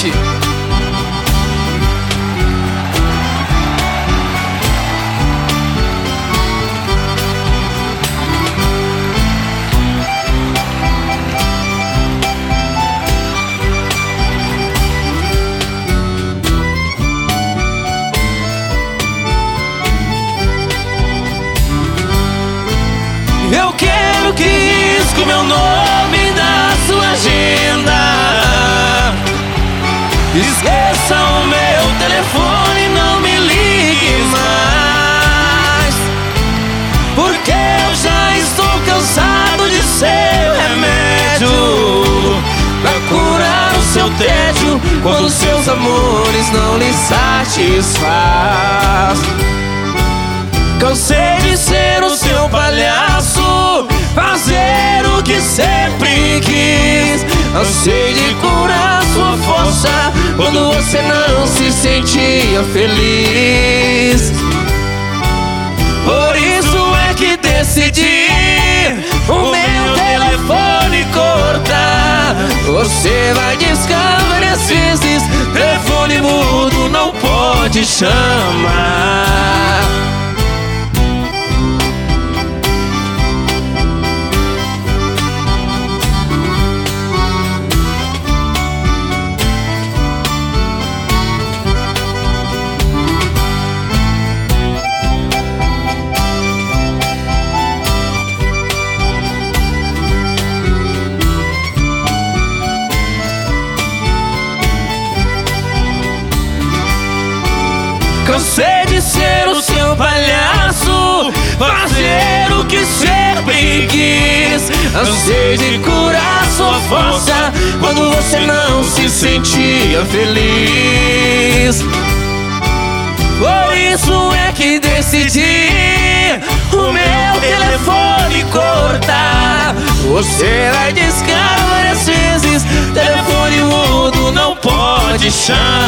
gente. Eu quero que risque o meu nome na sua agenda. Esqueça o meu telefone, não me ligue mais. Porque eu já estou cansado de ser remédio pra curar o seu tédio quando seus amores não lhe satisfaz. Cansei de ser o seu palhaço, fazer o que sempre quis. Cansei de curar sua força quando você não se sentia feliz. Por isso é que decidi o meu telefone cortar. Você vai discar várias vezes, telefone mudo não pode chamar. Cansei de ser o seu palhaço, fazer o que sempre quis. Cansei de curar sua força quando você não se sentia feliz. Por isso é que decidi o meu telefone cortar. Você vai descarar várias vezes, telefone mudo não pode chamar.